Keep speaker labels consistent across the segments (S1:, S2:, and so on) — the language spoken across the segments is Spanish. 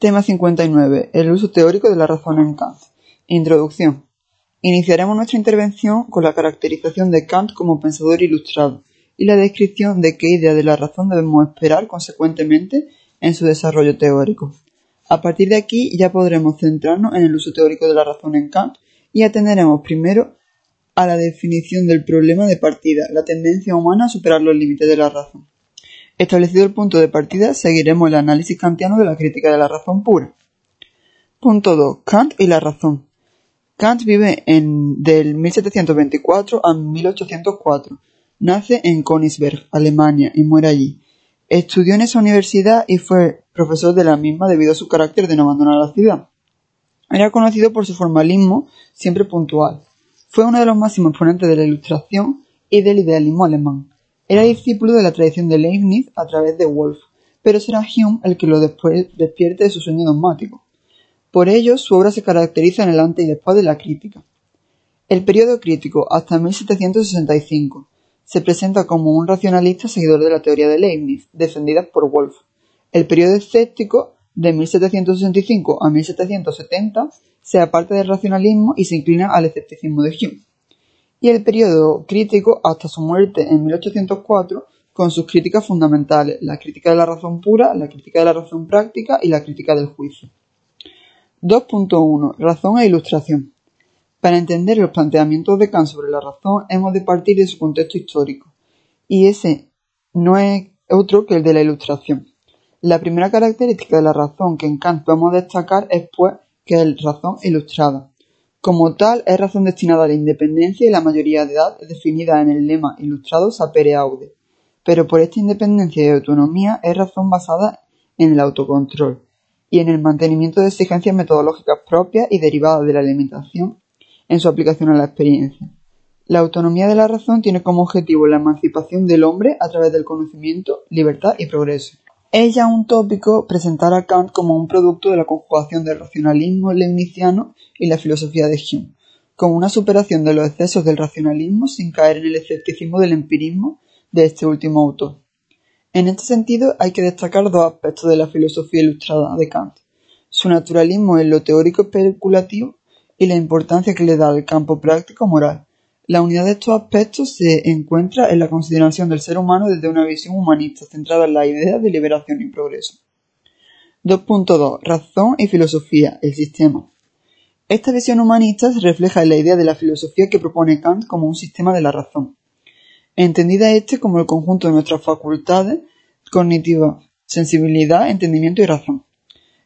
S1: Tema 59. El uso teórico de la razón en Kant. Introducción. Iniciaremos nuestra intervención con la caracterización de Kant como pensador ilustrado y la descripción de qué idea de la razón debemos esperar consecuentemente en su desarrollo teórico. A partir de aquí ya podremos centrarnos en el uso teórico de la razón en Kant y atenderemos primero a la definición del problema de partida, la tendencia humana a superar los límites de la razón. Establecido el punto de partida, seguiremos el análisis kantiano de la crítica de la razón pura. Punto 2. Kant y la razón. Kant vive en, del 1724 a 1804. Nace en Königsberg, Alemania, y muere allí. Estudió en esa universidad y fue profesor de la misma debido a su carácter de no abandonar la ciudad. Era conocido por su formalismo siempre puntual. Fue uno de los máximos exponentes de la Ilustración y del idealismo alemán. Era discípulo de la tradición de Leibniz a través de Wolff, pero será Hume el que lo despierte de su sueño dogmático. Por ello, su obra se caracteriza en el antes y después de la crítica. El periodo crítico, hasta 1765, se presenta como un racionalista seguidor de la teoría de Leibniz, defendida por Wolff. El periodo escéptico, de 1765 a 1770, se aparta del racionalismo y se inclina al escepticismo de Hume y el periodo crítico hasta su muerte en 1804 con sus críticas fundamentales, la crítica de la razón pura, la crítica de la razón práctica y la crítica del juicio. 2.1. Razón e ilustración. Para entender los planteamientos de Kant sobre la razón hemos de partir de su contexto histórico, y ese no es otro que el de la ilustración. La primera característica de la razón que en Kant vamos a destacar es pues que es razón ilustrada. Como tal, es razón destinada a la independencia y la mayoría de edad definida en el lema ilustrado sapere aude. Pero por esta independencia y autonomía es razón basada en el autocontrol y en el mantenimiento de exigencias metodológicas propias y derivadas de la limitación en su aplicación a la experiencia. La autonomía de la razón tiene como objetivo la emancipación del hombre a través del conocimiento, libertad y progreso. Es ya un tópico presentar a Kant como un producto de la conjugación del racionalismo leibniziano y la filosofía de Hume, como una superación de los excesos del racionalismo sin caer en el escepticismo del empirismo de este último autor. En este sentido hay que destacar dos aspectos de la filosofía ilustrada de Kant, su naturalismo en lo teórico especulativo y la importancia que le da al campo práctico moral, la unidad de estos aspectos se encuentra en la consideración del ser humano desde una visión humanista centrada en la idea de liberación y progreso. 2.2. Razón y filosofía, el sistema. Esta visión humanista se refleja en la idea de la filosofía que propone Kant como un sistema de la razón, entendida este como el conjunto de nuestras facultades cognitivas, sensibilidad, entendimiento y razón.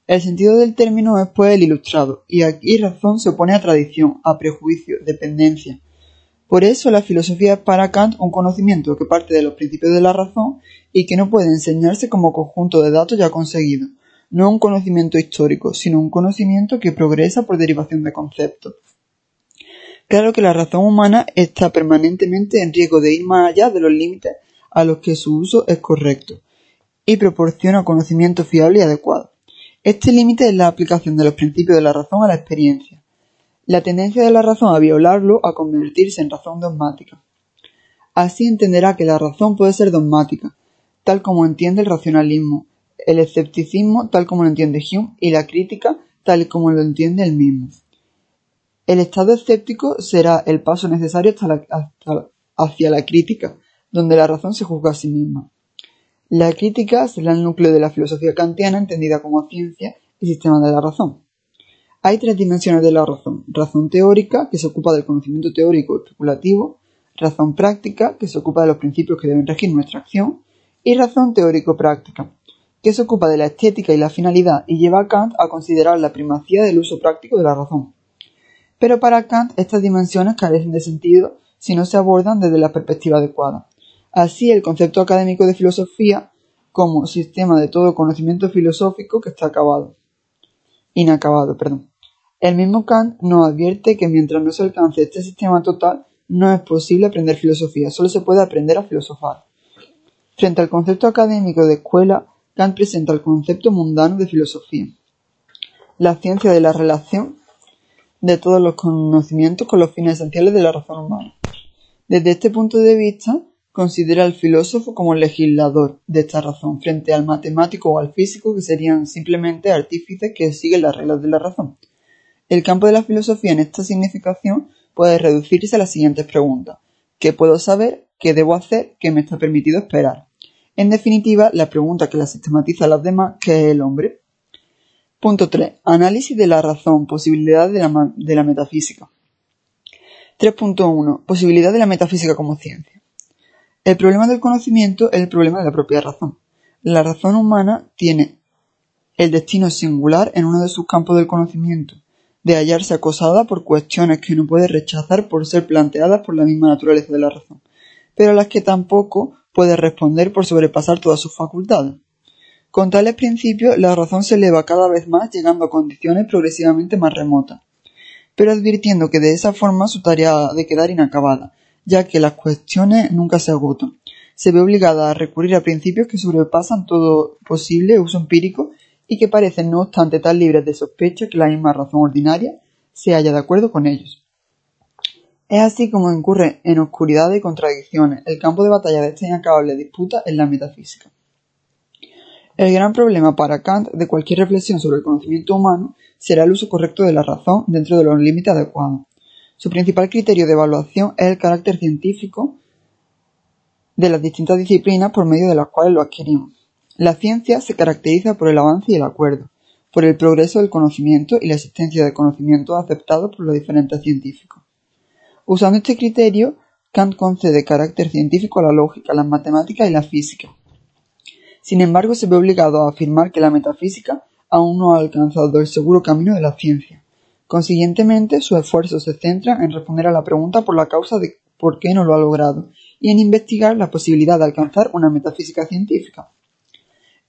S1: El sentido del término es pues el ilustrado, y aquí razón se opone a tradición, a prejuicio, dependencia, por eso la filosofía es para Kant un conocimiento que parte de los principios de la razón y que no puede enseñarse como conjunto de datos ya conseguidos, no un conocimiento histórico, sino un conocimiento que progresa por derivación de conceptos. Claro que la razón humana está permanentemente en riesgo de ir más allá de los límites a los que su uso es correcto y proporciona conocimiento fiable y adecuado. Este límite es la aplicación de los principios de la razón a la experiencia la tendencia de la razón a violarlo a convertirse en razón dogmática. Así entenderá que la razón puede ser dogmática, tal como entiende el racionalismo, el escepticismo tal como lo entiende Hume y la crítica tal como lo entiende él mismo. El estado escéptico será el paso necesario hacia la crítica, donde la razón se juzga a sí misma. La crítica será el núcleo de la filosofía kantiana entendida como ciencia y sistema de la razón. Hay tres dimensiones de la razón. Razón teórica, que se ocupa del conocimiento teórico especulativo, razón práctica, que se ocupa de los principios que deben regir nuestra acción, y razón teórico-práctica, que se ocupa de la estética y la finalidad y lleva a Kant a considerar la primacía del uso práctico de la razón. Pero para Kant estas dimensiones carecen de sentido si no se abordan desde la perspectiva adecuada. Así, el concepto académico de filosofía como sistema de todo conocimiento filosófico que está acabado. Inacabado, perdón. El mismo Kant nos advierte que mientras no se alcance este sistema total, no es posible aprender filosofía, solo se puede aprender a filosofar. Frente al concepto académico de escuela, Kant presenta el concepto mundano de filosofía, la ciencia de la relación de todos los conocimientos con los fines esenciales de la razón humana. Desde este punto de vista, considera al filósofo como legislador de esta razón frente al matemático o al físico que serían simplemente artífices que siguen las reglas de la razón. El campo de la filosofía en esta significación puede reducirse a las siguientes preguntas. ¿Qué puedo saber? ¿Qué debo hacer? ¿Qué me está permitido esperar? En definitiva, la pregunta que la sistematiza a las demás, ¿qué es el hombre? Punto 3. Análisis de la razón, posibilidad de la, de la metafísica. 3.1. Posibilidad de la metafísica como ciencia. El problema del conocimiento es el problema de la propia razón. La razón humana tiene el destino singular en uno de sus campos del conocimiento, de hallarse acosada por cuestiones que no puede rechazar por ser planteadas por la misma naturaleza de la razón, pero a las que tampoco puede responder por sobrepasar todas sus facultades. Con tales principios, la razón se eleva cada vez más llegando a condiciones progresivamente más remotas, pero advirtiendo que de esa forma su tarea ha de quedar inacabada, ya que las cuestiones nunca se agotan. Se ve obligada a recurrir a principios que sobrepasan todo posible uso empírico y que parecen no obstante tan libres de sospecha que la misma razón ordinaria se halla de acuerdo con ellos. Es así como incurre en oscuridad y contradicciones. El campo de batalla de esta inacabable disputa es la metafísica. El gran problema para Kant de cualquier reflexión sobre el conocimiento humano será el uso correcto de la razón dentro de los límites adecuados. Su principal criterio de evaluación es el carácter científico de las distintas disciplinas por medio de las cuales lo adquirimos. La ciencia se caracteriza por el avance y el acuerdo, por el progreso del conocimiento y la existencia de conocimientos aceptados por los diferentes científicos. Usando este criterio, Kant concede carácter científico a la lógica, las matemáticas y la física. Sin embargo, se ve obligado a afirmar que la metafísica aún no ha alcanzado el seguro camino de la ciencia. Consiguientemente, sus esfuerzos se centran en responder a la pregunta por la causa de por qué no lo ha logrado y en investigar la posibilidad de alcanzar una metafísica científica.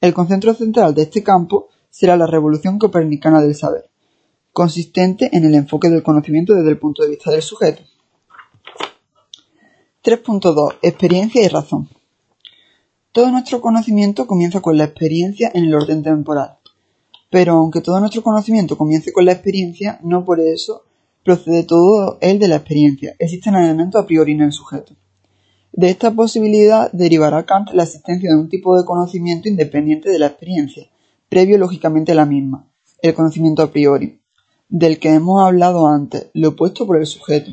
S1: El concepto central de este campo será la revolución copernicana del saber, consistente en el enfoque del conocimiento desde el punto de vista del sujeto. 3.2. Experiencia y razón. Todo nuestro conocimiento comienza con la experiencia en el orden temporal. Pero aunque todo nuestro conocimiento comience con la experiencia, no por eso procede todo el de la experiencia. Existen elementos a priori en el sujeto. De esta posibilidad derivará Kant la existencia de un tipo de conocimiento independiente de la experiencia, previo lógicamente a la misma, el conocimiento a priori, del que hemos hablado antes, lo opuesto por el sujeto.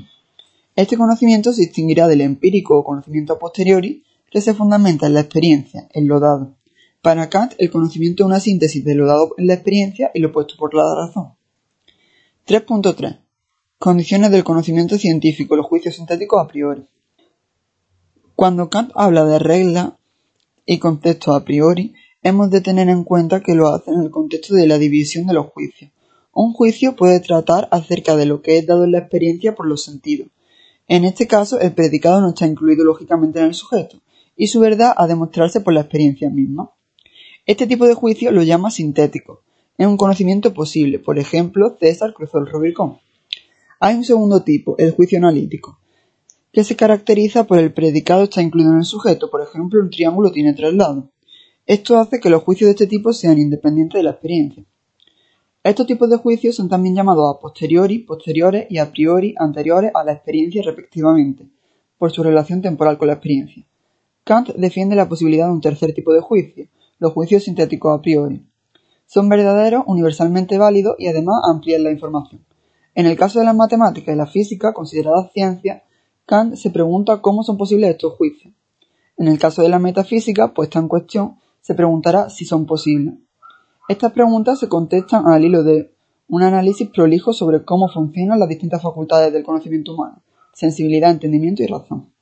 S1: Este conocimiento se distinguirá del empírico o conocimiento a posteriori, que se fundamenta en la experiencia, en lo dado. Para Kant, el conocimiento es una síntesis de lo dado en la experiencia y lo opuesto por la razón. 3.3. Condiciones del conocimiento científico, los juicios sintéticos a priori. Cuando Kant habla de reglas y conceptos a priori, hemos de tener en cuenta que lo hace en el contexto de la división de los juicios. Un juicio puede tratar acerca de lo que es dado en la experiencia por los sentidos. En este caso, el predicado no está incluido lógicamente en el sujeto, y su verdad ha de mostrarse por la experiencia misma. Este tipo de juicio lo llama sintético. Es un conocimiento posible, por ejemplo, César cruzó el Rubicón. Hay un segundo tipo, el juicio analítico que se caracteriza por el predicado está incluido en el sujeto, por ejemplo, un triángulo tiene tres lados. Esto hace que los juicios de este tipo sean independientes de la experiencia. Estos tipos de juicios son también llamados a posteriori, posteriores y a priori, anteriores a la experiencia respectivamente, por su relación temporal con la experiencia. Kant defiende la posibilidad de un tercer tipo de juicio, los juicios sintéticos a priori. Son verdaderos, universalmente válidos y además amplían la información. En el caso de las matemáticas y la física, consideradas ciencias, Kant se pregunta cómo son posibles estos juicios. En el caso de la metafísica puesta en cuestión, se preguntará si son posibles. Estas preguntas se contestan al hilo de un análisis prolijo sobre cómo funcionan las distintas facultades del conocimiento humano, sensibilidad, entendimiento y razón.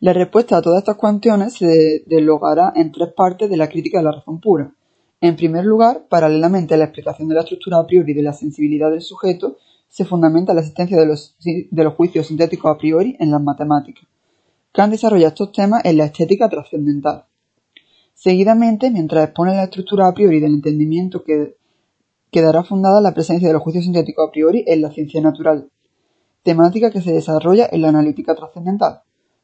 S1: La respuesta a todas estas cuestiones se deslogará en tres partes de la crítica de la razón pura. En primer lugar, paralelamente a la explicación de la estructura a priori de la sensibilidad del sujeto, se fundamenta la existencia de los, de los juicios sintéticos a priori en las matemáticas. Kant desarrolla estos temas en la estética trascendental. Seguidamente, mientras expone la estructura a priori del entendimiento que quedará fundada la presencia de los juicios sintéticos a priori en la ciencia natural, temática que se desarrolla en la analítica trascendental.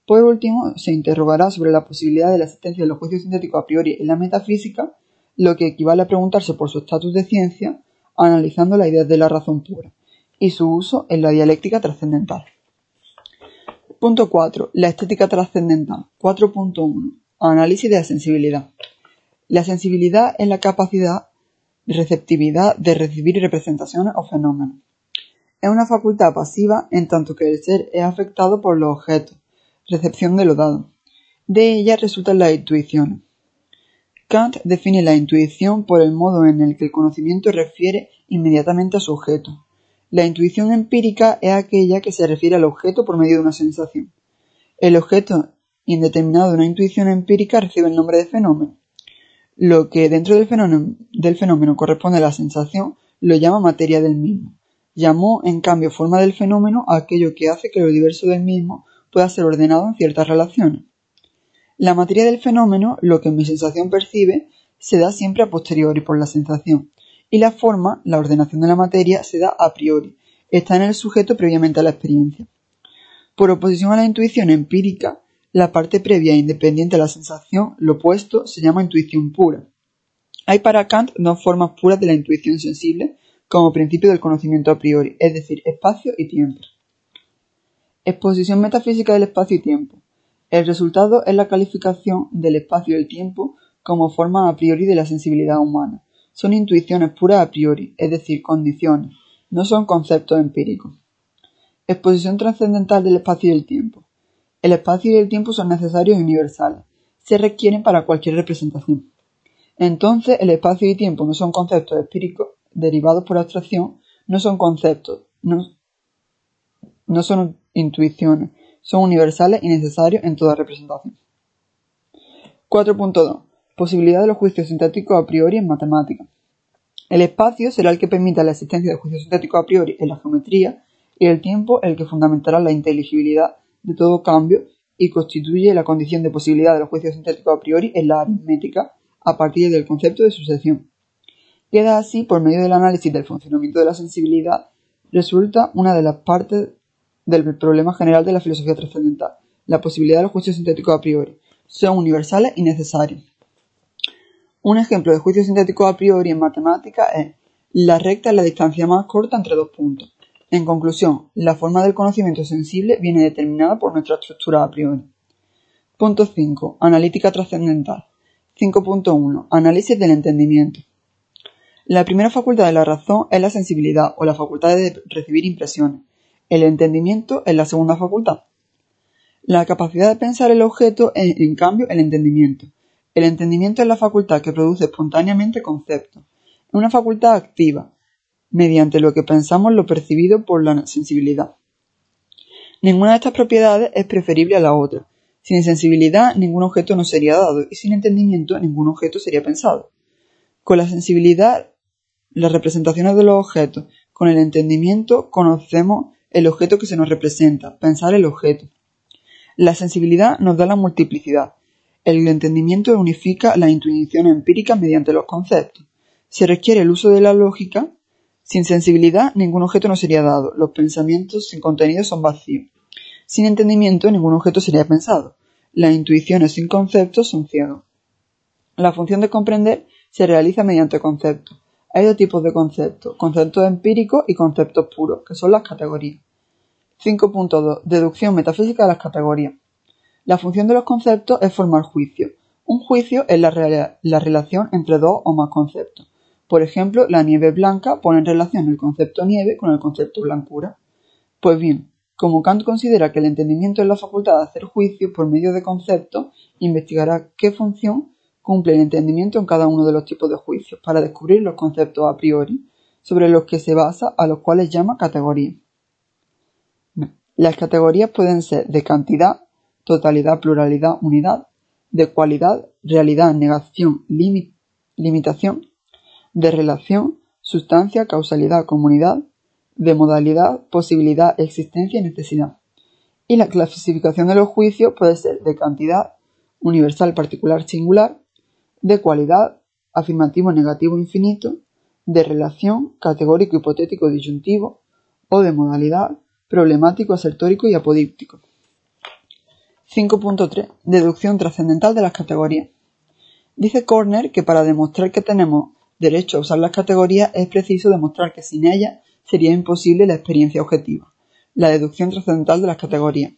S1: Por último, se interrogará sobre la posibilidad de la existencia de los juicios sintéticos a priori en la metafísica, lo que equivale a preguntarse por su estatus de ciencia, analizando la idea de la razón pura y su uso en la dialéctica trascendental. Punto 4. La estética trascendental. 4.1. Análisis de la sensibilidad. La sensibilidad es la capacidad de receptividad de recibir representaciones o fenómenos. Es una facultad pasiva en tanto que el ser es afectado por los objetos, recepción de lo dado. De ella resultan las intuiciones. Kant define la intuición por el modo en el que el conocimiento refiere inmediatamente a su objeto. La intuición empírica es aquella que se refiere al objeto por medio de una sensación. El objeto indeterminado de una intuición empírica recibe el nombre de fenómeno. Lo que dentro del fenómeno, corresponde a la sensación lo llama materia del mismo. Llamó, en cambio, forma del fenómeno a aquello que hace que lo diverso del mismo pueda ser ordenado en ciertas relaciones. La materia del fenómeno, lo que mi sensación percibe, se da siempre a posteriori por la sensación, y la forma, la ordenación de la materia, se da a priori, está en el sujeto previamente a la experiencia. Por oposición a la intuición empírica, la parte previa e independiente de la sensación, lo opuesto, se llama intuición pura. Hay para Kant dos formas puras de la intuición sensible como principio del conocimiento a priori, es decir, espacio y tiempo. Exposición metafísica del espacio y tiempo. El resultado es la calificación del espacio y el tiempo como forma a priori de la sensibilidad humana. Son intuiciones puras a priori, es decir, condiciones, no son conceptos empíricos. Exposición trascendental del espacio y el tiempo. El espacio y el tiempo son necesarios y universales. Se requieren para cualquier representación. Entonces, el espacio y tiempo no son conceptos empíricos derivados por abstracción, no son conceptos, no, no son intuiciones, son universales y necesarios en toda representación. 4.2. Posibilidad de los juicios sintéticos a priori en matemática. El espacio será el que permita la existencia de juicios sintéticos a priori en la geometría y el tiempo el que fundamentará la inteligibilidad de todo cambio y constituye la condición de posibilidad de los juicios sintéticos a priori en la aritmética a partir del concepto de sucesión. Queda así, por medio del análisis del funcionamiento de la sensibilidad, resulta una de las partes del problema general de la filosofía trascendental, la posibilidad de los juicios sintéticos a priori. Son universales y necesarios. Un ejemplo de juicio sintético a priori en matemática es la recta es la distancia más corta entre dos puntos. En conclusión, la forma del conocimiento sensible viene determinada por nuestra estructura a priori. Punto 5. Analítica trascendental. 5.1. Análisis del entendimiento. La primera facultad de la razón es la sensibilidad o la facultad de recibir impresiones. El entendimiento es la segunda facultad. La capacidad de pensar el objeto es, en cambio, el entendimiento. El entendimiento es la facultad que produce espontáneamente conceptos. Es una facultad activa, mediante lo que pensamos lo percibido por la sensibilidad. Ninguna de estas propiedades es preferible a la otra. Sin sensibilidad ningún objeto no sería dado y sin entendimiento ningún objeto sería pensado. Con la sensibilidad, las representaciones de los objetos, con el entendimiento conocemos el objeto que se nos representa, pensar el objeto. La sensibilidad nos da la multiplicidad. El entendimiento unifica la intuición empírica mediante los conceptos. Se requiere el uso de la lógica. Sin sensibilidad, ningún objeto no sería dado. Los pensamientos sin contenido son vacíos. Sin entendimiento, ningún objeto sería pensado. Las intuiciones sin conceptos son ciegos. La función de comprender se realiza mediante conceptos. Hay dos tipos de conceptos, conceptos empíricos y conceptos puros, que son las categorías. 5.2. Deducción metafísica de las categorías. La función de los conceptos es formar juicio. Un juicio es la, la, relación entre dos o más conceptos. Por ejemplo, la nieve blanca pone en relación el concepto nieve con el concepto blancura. Pues bien, como Kant considera que el entendimiento es la facultad de hacer juicio por medio de conceptos, investigará qué función cumple el entendimiento en cada uno de los tipos de juicios para descubrir los conceptos a priori sobre los que se basa a los cuales llama categoría. Las categorías pueden ser de cantidad, totalidad, pluralidad, unidad, de cualidad, realidad, negación, limitación, de relación, sustancia, causalidad, comunidad, de modalidad, posibilidad, existencia y necesidad. Y la clasificación de los juicios puede ser de cantidad, universal, particular, singular, de cualidad, afirmativo, negativo, infinito, de relación, categórico, hipotético, disyuntivo, o de modalidad, problemático, asertórico y apodíptico. 5.3. Deducción trascendental de las categorías. Dice Corner que para demostrar que tenemos derecho a usar las categorías es preciso demostrar que sin ellas sería imposible la experiencia objetiva, la deducción trascendental de las categorías.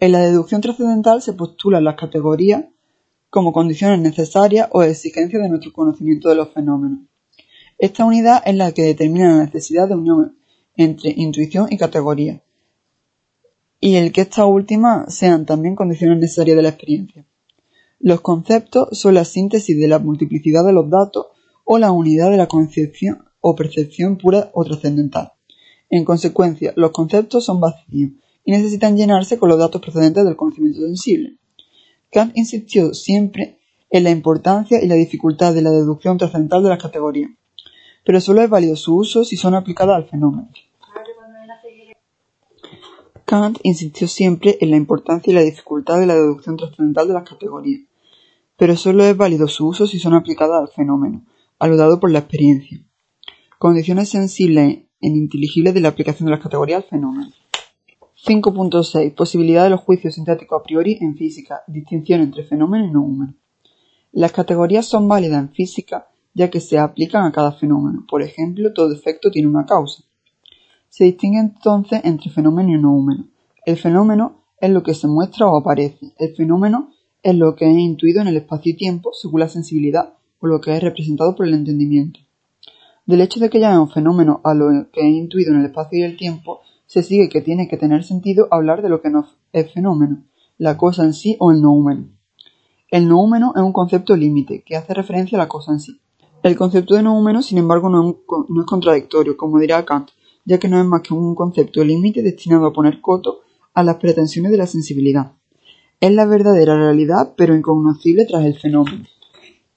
S1: En la deducción trascendental se postulan las categorías como condiciones necesarias o exigencias de nuestro conocimiento de los fenómenos. Esta unidad es la que determina la necesidad de unión entre intuición y categoría, y el que estas últimas sean también condiciones necesarias de la experiencia. Los conceptos son la síntesis de la multiplicidad de los datos o la unidad de la concepción o percepción pura o trascendental. En consecuencia, los conceptos son vacíos y necesitan llenarse con los datos procedentes del conocimiento sensible. Kant insistió siempre en la importancia y la dificultad de la deducción trascendental de las categorías, pero solo es válido su uso si son aplicadas al fenómeno. Kant insistió siempre en la importancia y la dificultad de la deducción trascendental de las categorías, pero solo es válido su uso si son aplicadas al fenómeno, aludado por la experiencia. Condiciones sensibles e ininteligibles de la aplicación de las categorías al fenómeno. 5.6. Posibilidad de los juicios sintáticos a priori en física. Distinción entre fenómeno y no humano. Las categorías son válidas en física ya que se aplican a cada fenómeno. Por ejemplo, todo efecto tiene una causa. Se distingue entonces entre fenómeno y no humano. El fenómeno es lo que se muestra o aparece. El fenómeno es lo que es intuido en el espacio y tiempo según la sensibilidad o lo que es representado por el entendimiento. Del hecho de que llamemos fenómeno a lo que es intuido en el espacio y el tiempo, se sigue que tiene que tener sentido hablar de lo que no es fenómeno, la cosa en sí o el noúmeno. El noúmeno es un concepto límite que hace referencia a la cosa en sí. El concepto de noúmeno, sin embargo, no es, no es contradictorio, como dirá Kant, ya que no es más que un concepto límite destinado a poner coto a las pretensiones de la sensibilidad. Es la verdadera realidad, pero incognoscible tras el fenómeno.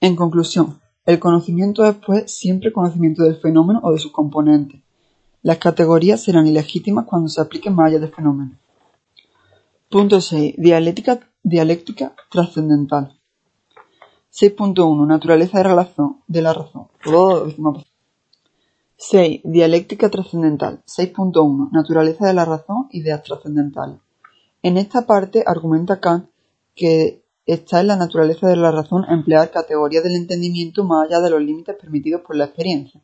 S1: En conclusión, el conocimiento es, pues, siempre conocimiento del fenómeno o de sus componentes. Las categorías serán ilegítimas cuando se apliquen más allá del fenómeno. Punto 6. Dialéctica, dialéctica trascendental. 6.1. Naturaleza de, de la razón. 6. Dialéctica trascendental. 6.1. Naturaleza de la razón, ideas trascendentales. En esta parte argumenta Kant que Está en la naturaleza de la razón emplear categorías del entendimiento más allá de los límites permitidos por la experiencia.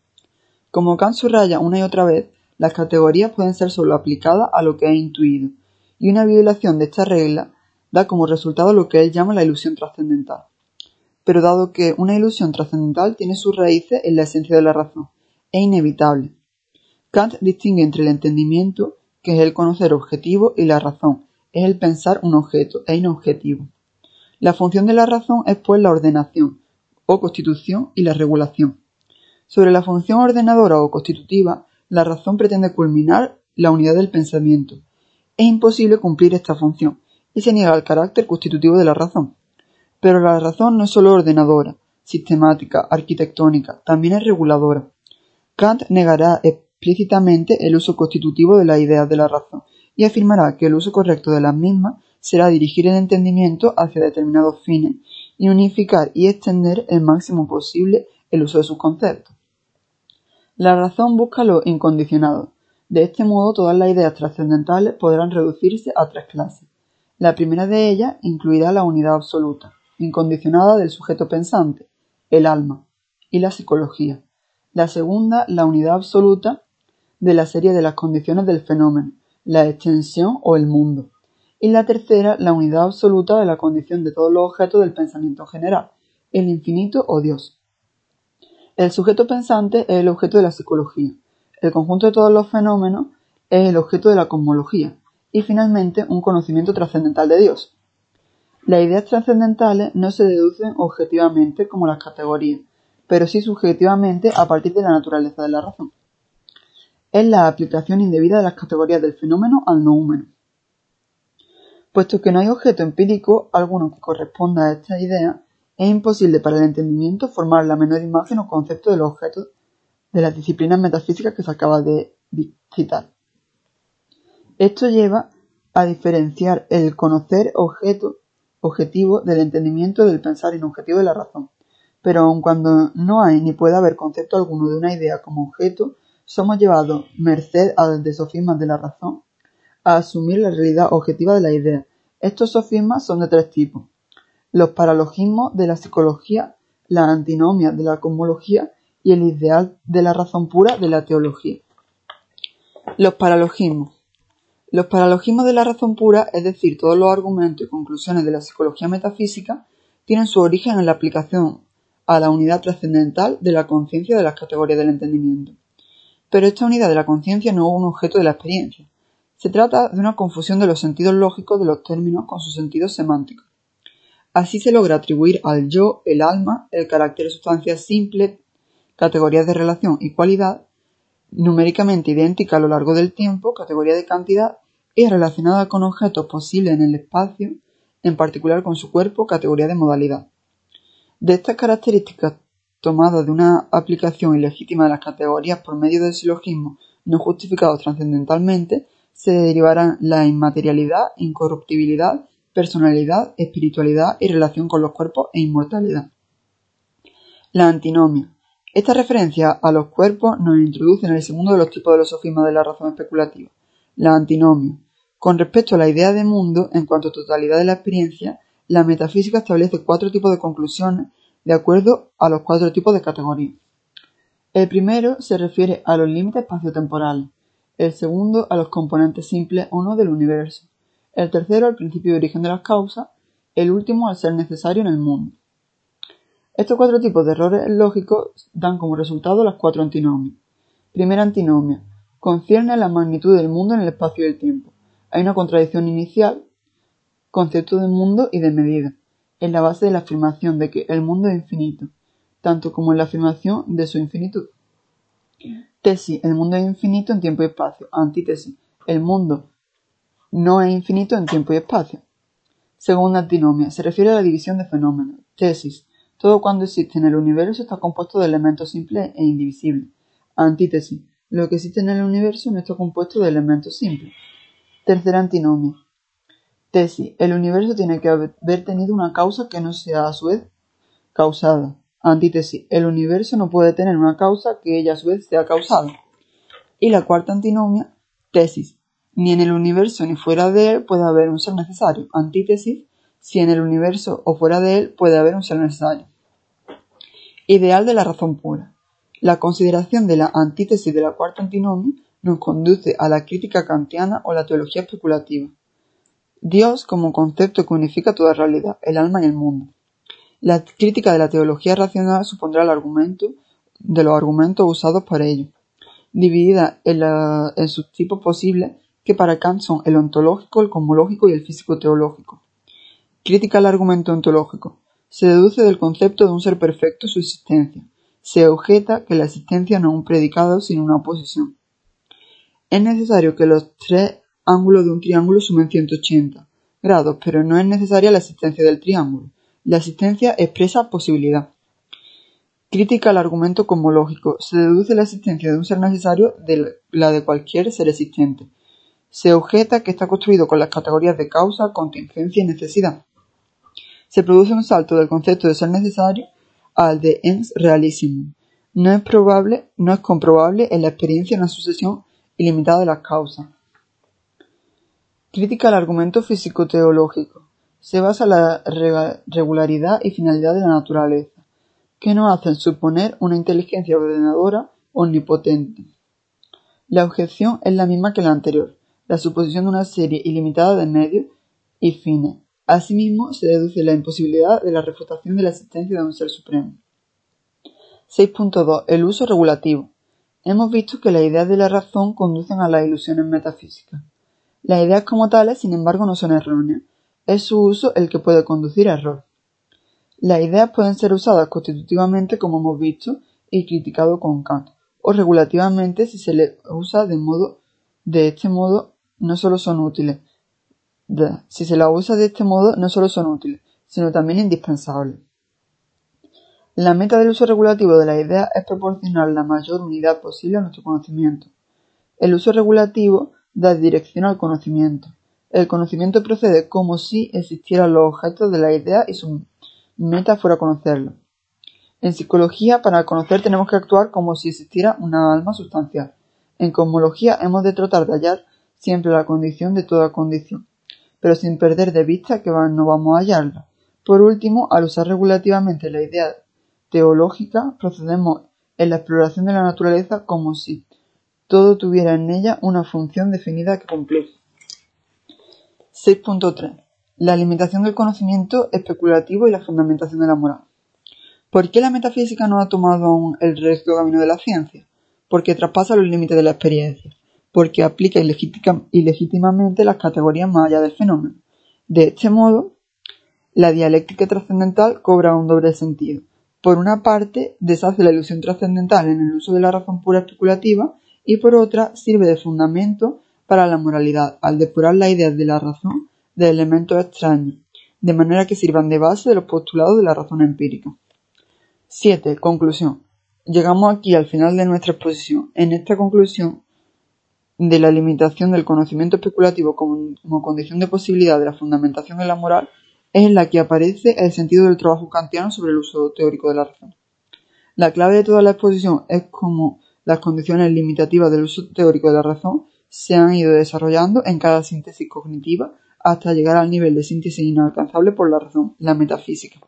S1: Como Kant subraya una y otra vez, las categorías pueden ser solo aplicadas a lo que es intuido, y una violación de esta regla da como resultado lo que él llama la ilusión trascendental. Pero dado que una ilusión trascendental tiene sus raíces en la esencia de la razón, es inevitable. Kant distingue entre el entendimiento, que es el conocer objetivo, y la razón, es el pensar un objeto, es inobjetivo. La función de la razón es pues la ordenación, o constitución, y la regulación. Sobre la función ordenadora o constitutiva, la razón pretende culminar la unidad del pensamiento. Es imposible cumplir esta función, y se niega el carácter constitutivo de la razón. Pero la razón no es solo ordenadora, sistemática, arquitectónica, también es reguladora. Kant negará explícitamente el uso constitutivo de las ideas de la razón y afirmará que el uso correcto de las mismas será dirigir el entendimiento hacia determinados fines y unificar y extender el máximo posible el uso de sus conceptos. La razón busca lo incondicionado. De este modo, todas las ideas trascendentales podrán reducirse a tres clases. La primera de ellas incluirá la unidad absoluta, incondicionada del sujeto pensante, el alma, y la psicología. La segunda, la unidad absoluta de la serie de las condiciones del fenómeno, la extensión o el mundo y la tercera la unidad absoluta de la condición de todos los objetos del pensamiento general, el infinito o Dios. El sujeto pensante es el objeto de la psicología, el conjunto de todos los fenómenos es el objeto de la cosmología, y finalmente un conocimiento trascendental de Dios. Las ideas trascendentales no se deducen objetivamente como las categorías, pero sí subjetivamente a partir de la naturaleza de la razón. Es la aplicación indebida de las categorías del fenómeno al no humano. Puesto que no hay objeto empírico alguno que corresponda a esta idea, es imposible para el entendimiento formar la menor imagen o concepto de los objetos de las disciplinas metafísicas que se acaba de citar. Esto lleva a diferenciar el conocer objeto objetivo del entendimiento del pensar inobjetivo de la razón. Pero aun cuando no hay ni puede haber concepto alguno de una idea como objeto, somos llevados, merced a los sofismas de la razón, a asumir la realidad objetiva de la idea. Estos sofismas son de tres tipos. Los paralogismos de la psicología, la antinomia de la cosmología y el ideal de la razón pura de la teología. Los paralogismos. Los paralogismos de la razón pura, es decir, todos los argumentos y conclusiones de la psicología metafísica, tienen su origen en la aplicación a la unidad trascendental de la conciencia de las categorías del entendimiento. Pero esta unidad de la conciencia no es un objeto de la experiencia. Se trata de una confusión de los sentidos lógicos de los términos con sus sentidos semánticos. Así se logra atribuir al yo, el alma, el carácter de sustancia simple, categorías de relación y cualidad, numéricamente idéntica a lo largo del tiempo, categoría de cantidad, y relacionada con objetos posibles en el espacio, en particular con su cuerpo, categoría de modalidad. De estas características tomadas de una aplicación ilegítima de las categorías por medio del silogismo no justificados trascendentalmente, se derivarán la inmaterialidad, incorruptibilidad, personalidad, espiritualidad y relación con los cuerpos e inmortalidad. La antinomia. Esta referencia a los cuerpos nos introduce en el segundo de los tipos de los sofismas de la razón especulativa, la antinomia. Con respecto a la idea de mundo, en cuanto a totalidad de la experiencia, la metafísica establece cuatro tipos de conclusiones de acuerdo a los cuatro tipos de categorías. El primero se refiere a los límites espaciotemporales, el segundo a los componentes simples o no del universo, el tercero al principio de origen de las causas, el último al ser necesario en el mundo. Estos cuatro tipos de errores lógicos dan como resultado las cuatro antinomias. Primera antinomia. Concierne a la magnitud del mundo en el espacio y el tiempo. Hay una contradicción inicial, concepto de mundo y de medida, en la base de la afirmación de que el mundo es infinito, tanto como en la afirmación de su infinitud. Tesis, el mundo es infinito en tiempo y espacio. Antítesis, el mundo no es infinito en tiempo y espacio. Segunda antinomia, se refiere a la división de fenómenos. Tesis, todo cuando existe en el universo está compuesto de elementos simples e indivisibles. Antítesis. Lo que existe en el universo no está compuesto de elementos simples. Tercera antinomia. Tesis. El universo tiene que haber tenido una causa que no sea a su vez causada. Antítesis. El universo no puede tener una causa que ella a su vez sea causada. Y la cuarta antinomia. Tesis. Ni en el universo ni fuera de él puede haber un ser necesario. Antítesis. Si en el universo o fuera de él puede haber un ser necesario. Ideal de la razón pura. La consideración de la antítesis de la cuarta antinomia nos conduce a la crítica kantiana o la teología especulativa. Dios como concepto que unifica toda realidad, el alma y el mundo. La crítica de la teología racional supondrá el argumento de los argumentos usados para ello, dividida en, sus tipos posibles que para Kant son el ontológico, el cosmológico y el físico-teológico. Crítica al argumento ontológico. Se deduce del concepto de un ser perfecto su existencia. Se objeta que la existencia no es un predicado sino una oposición. Es necesario que los tres ángulos de un triángulo sumen 180 grados, pero no es necesaria la existencia del triángulo. La existencia expresa posibilidad. Crítica al argumento cosmológico. Se deduce la existencia de un ser necesario de la de cualquier ser existente. Se objeta que está construido con las categorías de causa, contingencia y necesidad se produce un salto del concepto de ser necesario al de ens realissimum. No es probable, no es comprobable en la experiencia una sucesión ilimitada de las causas. Crítica al argumento físico-teológico. Se basa en la regularidad y finalidad de la naturaleza, que nos hacen suponer una inteligencia ordenadora omnipotente. La objeción es la misma que la anterior, la suposición de una serie ilimitada de medios y fines, Asimismo, se deduce la imposibilidad de la refutación de la existencia de un ser supremo. 6.2. El uso regulativo. Hemos visto que las ideas de la razón conducen a las ilusiones metafísicas. Las ideas como tales, sin embargo, no son erróneas. Es su uso el que puede conducir a error. Las ideas pueden ser usadas constitutivamente, como hemos visto y criticado con Kant, o regulativamente si se les usa de modo de este modo no solo son útiles, si se la usa de este modo, no solo son útiles, sino también indispensables. La meta del uso regulativo de la idea es proporcionar la mayor unidad posible a nuestro conocimiento. El uso regulativo da dirección al conocimiento. El conocimiento procede como si existieran los objetos de la idea y su meta fuera conocerlo. En psicología, para conocer tenemos que actuar como si existiera una alma sustancial. En cosmología hemos de tratar de hallar siempre la condición de toda condición pero sin perder de vista que no vamos a hallarla. Por último, al usar regulativamente la idea teológica, procedemos en la exploración de la naturaleza como si todo tuviera en ella una función definida que cumplir. 6.3. La limitación del conocimiento especulativo y la fundamentación de la moral. ¿Por qué la metafísica no ha tomado aún el recto camino de la ciencia? Porque traspasa los límites de la experiencia, porque aplica ilegítimamente las categorías más allá del fenómeno. De este modo, la dialéctica trascendental cobra un doble sentido. Por una parte, deshace la ilusión trascendental en el uso de la razón pura especulativa y por otra, sirve de fundamento para la moralidad al depurar las ideas de la razón de elementos extraños, de manera que sirvan de base de los postulados de la razón empírica. 7. Conclusión. Llegamos aquí al final de nuestra exposición. En esta conclusión de la limitación del conocimiento especulativo como, condición de posibilidad de la fundamentación en la moral, es en la que aparece el sentido del trabajo kantiano sobre el uso teórico de la razón. La clave de toda la exposición es cómo las condiciones limitativas del uso teórico de la razón se han ido desarrollando en cada síntesis cognitiva hasta llegar al nivel de síntesis inalcanzable por la razón, la metafísica.